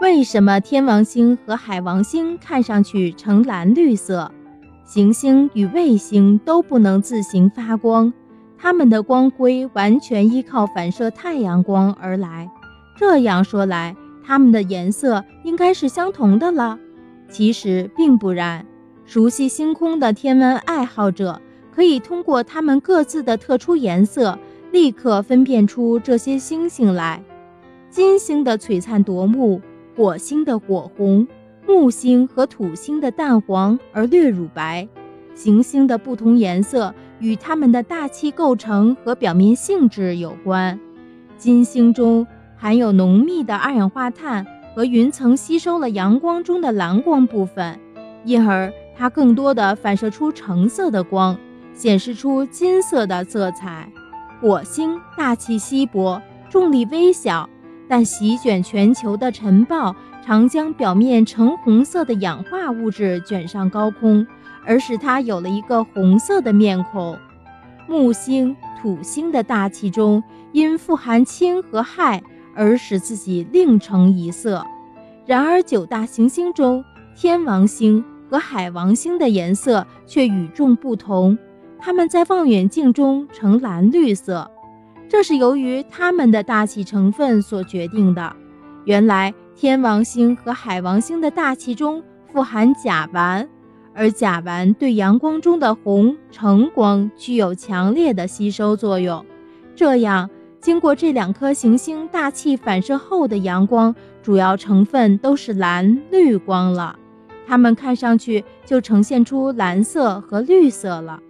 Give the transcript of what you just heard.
为什么天王星和海王星看上去呈蓝绿色？行星与卫星都不能自行发光，它们的光辉完全依靠反射太阳光而来。这样说来，它们的颜色应该是相同的了。其实并不然。熟悉星空的天文爱好者可以通过它们各自的特殊颜色，立刻分辨出这些星星来。金星的璀璨夺目。火星的火红，木星和土星的淡黄而略乳白，行星的不同颜色与它们的大气构成和表面性质有关。金星中含有浓密的二氧化碳和云层，吸收了阳光中的蓝光部分，因而它更多的反射出橙色的光，显示出金色的色彩。火星大气稀薄，重力微小。但席卷全球的尘暴常将表面橙红色的氧化物质卷上高空，而使它有了一个红色的面孔。木星、土星的大气中因富含氢和氦而使自己另成一色。然而，九大行星中，天王星和海王星的颜色却与众不同，它们在望远镜中呈蓝绿色。这是由于它们的大气成分所决定的。原来，天王星和海王星的大气中富含甲烷，而甲烷对阳光中的红、橙光具有强烈的吸收作用。这样，经过这两颗行星大气反射后的阳光，主要成分都是蓝绿光了，它们看上去就呈现出蓝色和绿色了。